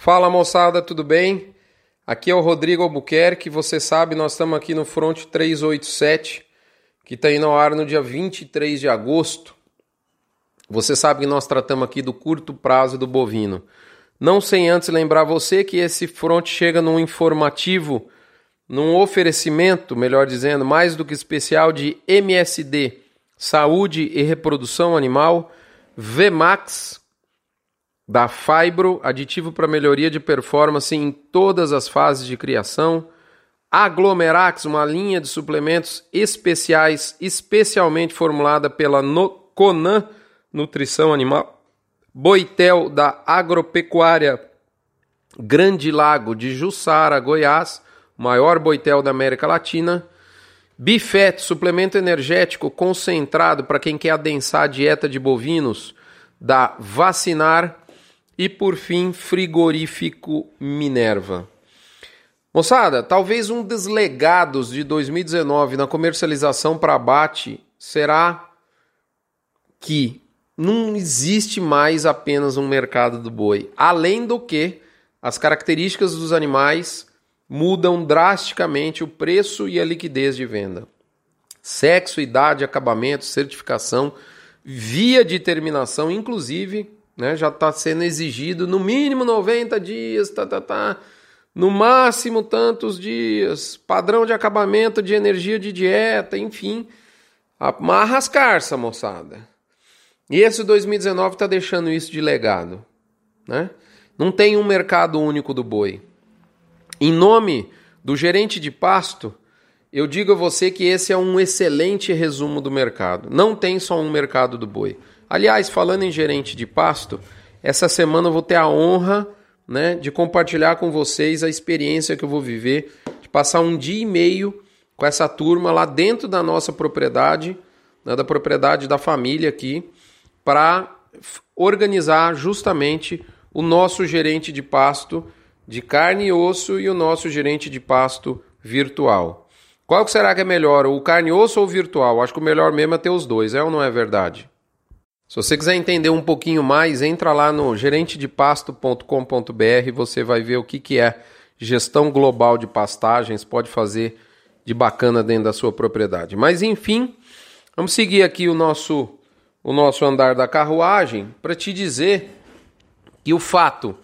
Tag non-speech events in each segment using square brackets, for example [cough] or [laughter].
Fala moçada, tudo bem? Aqui é o Rodrigo Albuquerque. Você sabe, nós estamos aqui no Front 387, que está indo ao ar no dia 23 de agosto. Você sabe que nós tratamos aqui do curto prazo do bovino. Não sem antes lembrar você que esse front chega num informativo, num oferecimento, melhor dizendo, mais do que especial de MSD, Saúde e Reprodução Animal, VMAX, da Fibro, aditivo para melhoria de performance em todas as fases de criação. Aglomerax, uma linha de suplementos especiais, especialmente formulada pela no Conan Nutrição Animal. Boitel, da Agropecuária Grande Lago de Jussara, Goiás, maior boitel da América Latina. Bifet, suplemento energético concentrado para quem quer adensar a dieta de bovinos, da Vacinar e por fim, frigorífico Minerva. Moçada, talvez um dos legados de 2019 na comercialização para abate será que não existe mais apenas um mercado do boi. Além do que, as características dos animais mudam drasticamente o preço e a liquidez de venda. Sexo, idade, acabamento, certificação, via de terminação, inclusive né? Já está sendo exigido no mínimo 90 dias, tá, tá, tá. No máximo tantos dias, padrão de acabamento de energia de dieta, enfim. Amarra as carças, moçada. E esse 2019 está deixando isso de legado. Né? Não tem um mercado único do boi. Em nome do gerente de pasto, eu digo a você que esse é um excelente resumo do mercado. Não tem só um mercado do boi. Aliás, falando em gerente de pasto, essa semana eu vou ter a honra né, de compartilhar com vocês a experiência que eu vou viver, de passar um dia e meio com essa turma lá dentro da nossa propriedade, né, da propriedade da família aqui, para organizar justamente o nosso gerente de pasto de carne e osso e o nosso gerente de pasto virtual. Qual que será que é melhor, o carne e osso ou o virtual? Acho que o melhor mesmo é ter os dois, é ou não é verdade? Se você quiser entender um pouquinho mais, entra lá no gerentedepasto.com.br, você vai ver o que, que é gestão global de pastagens, pode fazer de bacana dentro da sua propriedade. Mas enfim, vamos seguir aqui o nosso o nosso andar da carruagem para te dizer que o fato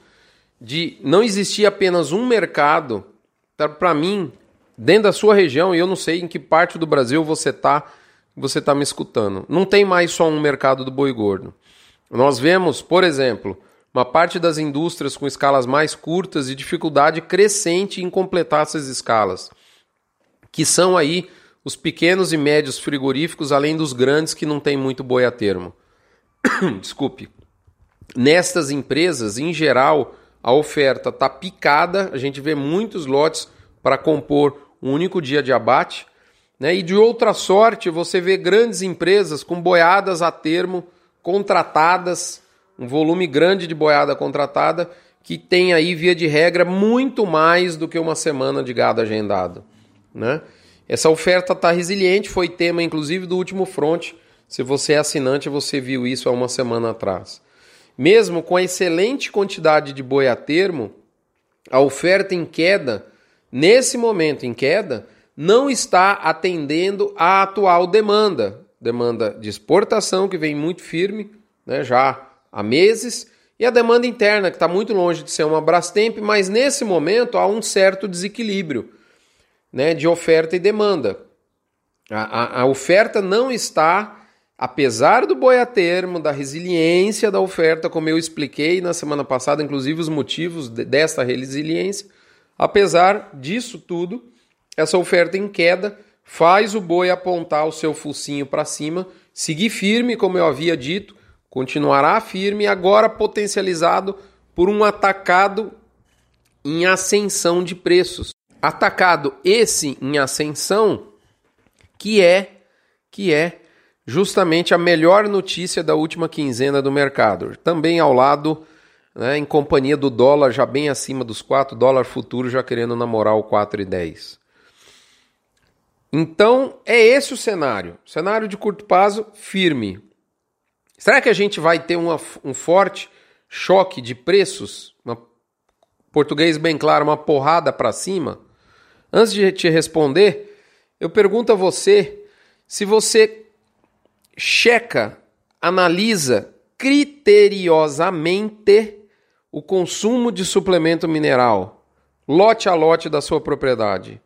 de não existir apenas um mercado, tá, para mim, dentro da sua região, e eu não sei em que parte do Brasil você está você está me escutando. Não tem mais só um mercado do boi gordo. Nós vemos, por exemplo, uma parte das indústrias com escalas mais curtas e dificuldade crescente em completar essas escalas, que são aí os pequenos e médios frigoríficos, além dos grandes que não tem muito boi a termo. [coughs] Desculpe. Nestas empresas, em geral, a oferta está picada, a gente vê muitos lotes para compor um único dia de abate né? E de outra sorte, você vê grandes empresas com boiadas a termo contratadas, um volume grande de boiada contratada, que tem aí, via de regra, muito mais do que uma semana de gado agendado. Né? Essa oferta está resiliente, foi tema inclusive do último front. Se você é assinante, você viu isso há uma semana atrás. Mesmo com a excelente quantidade de boi a termo, a oferta em queda, nesse momento em queda, não está atendendo à atual demanda, demanda de exportação que vem muito firme, né, já há meses, e a demanda interna que está muito longe de ser uma Brastemp, mas nesse momento há um certo desequilíbrio né, de oferta e demanda. A, a, a oferta não está, apesar do boi a termo, da resiliência da oferta, como eu expliquei na semana passada, inclusive os motivos de, dessa resiliência, apesar disso tudo, essa oferta em queda faz o boi apontar o seu focinho para cima, seguir firme, como eu havia dito, continuará firme, agora potencializado por um atacado em ascensão de preços. Atacado esse em ascensão, que é que é justamente a melhor notícia da última quinzena do mercado. Também ao lado, né, em companhia do dólar já bem acima dos 4, dólar futuro já querendo namorar o 4,10. Então, é esse o cenário. Cenário de curto prazo firme. Será que a gente vai ter uma, um forte choque de preços? Uma português bem claro, uma porrada para cima, antes de te responder, eu pergunto a você se você checa, analisa criteriosamente o consumo de suplemento mineral, lote a lote da sua propriedade.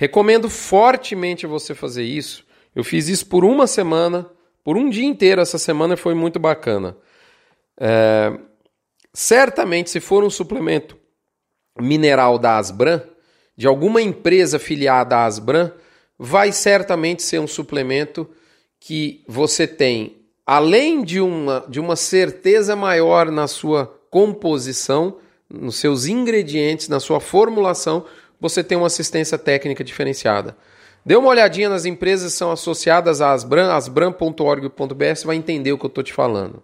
Recomendo fortemente você fazer isso. Eu fiz isso por uma semana, por um dia inteiro essa semana foi muito bacana. É, certamente, se for um suplemento mineral da Asbran, de alguma empresa filiada à Asbran, vai certamente ser um suplemento que você tem, além de uma, de uma certeza maior na sua composição, nos seus ingredientes, na sua formulação, você tem uma assistência técnica diferenciada. Dê uma olhadinha nas empresas que são associadas à Asbran, asbran.org.br, você vai entender o que eu estou te falando.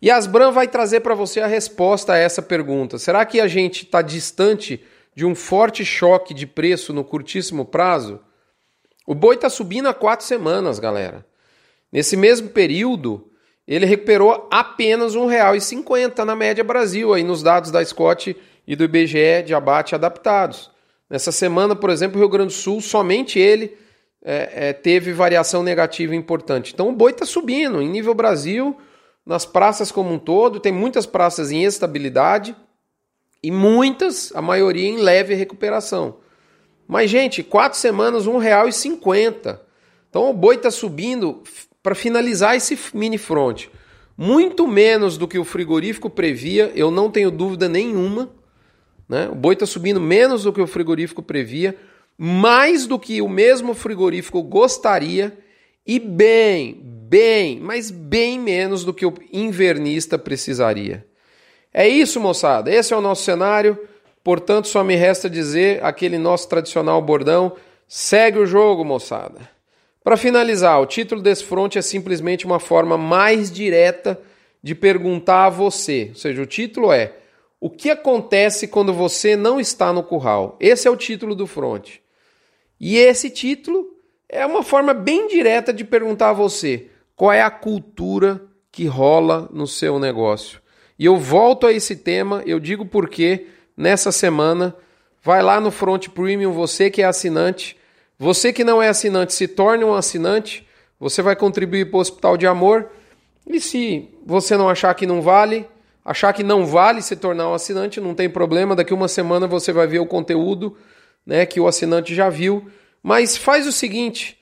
E a Asbran vai trazer para você a resposta a essa pergunta. Será que a gente está distante de um forte choque de preço no curtíssimo prazo? O boi está subindo há quatro semanas, galera. Nesse mesmo período, ele recuperou apenas R$ 1,50 na média Brasil, aí nos dados da Scott e do IBGE de abate adaptados. Nessa semana, por exemplo, o Rio Grande do Sul, somente ele é, é, teve variação negativa importante. Então o boi está subindo. Em nível Brasil, nas praças como um todo, tem muitas praças em estabilidade e muitas, a maioria, em leve recuperação. Mas, gente, quatro semanas, R$ 1,50. Então o boi está subindo para finalizar esse mini front. Muito menos do que o frigorífico previa, eu não tenho dúvida nenhuma. Né? O boi está subindo menos do que o frigorífico previa, mais do que o mesmo frigorífico gostaria e bem, bem, mas bem menos do que o invernista precisaria. É isso, moçada. Esse é o nosso cenário. Portanto, só me resta dizer aquele nosso tradicional bordão: segue o jogo, moçada. Para finalizar, o título desse fronte é simplesmente uma forma mais direta de perguntar a você. Ou seja, o título é: O que acontece quando você não está no curral? Esse é o título do fronte. E esse título é uma forma bem direta de perguntar a você qual é a cultura que rola no seu negócio. E eu volto a esse tema, eu digo porque nessa semana vai lá no Front Premium, você que é assinante, você que não é assinante, se torne um assinante, você vai contribuir para o Hospital de Amor. E se você não achar que não vale, achar que não vale se tornar um assinante, não tem problema, daqui uma semana você vai ver o conteúdo né, que o assinante já viu mas faz o seguinte: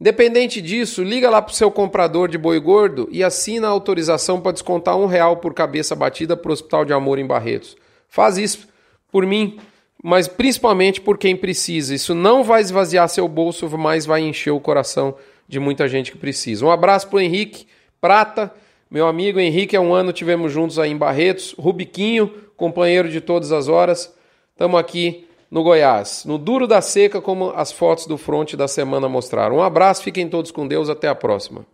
independente disso, liga lá para o seu comprador de boi gordo e assina a autorização para descontar um real por cabeça batida para o Hospital de Amor em Barretos. Faz isso por mim, mas principalmente por quem precisa. Isso não vai esvaziar seu bolso, mas vai encher o coração de muita gente que precisa. Um abraço para o Henrique Prata, meu amigo Henrique. Há um ano tivemos juntos aí em Barretos. Rubiquinho, companheiro de todas as horas. Estamos aqui no Goiás, no duro da seca, como as fotos do fronte da semana mostraram. Um abraço, fiquem todos com Deus, até a próxima.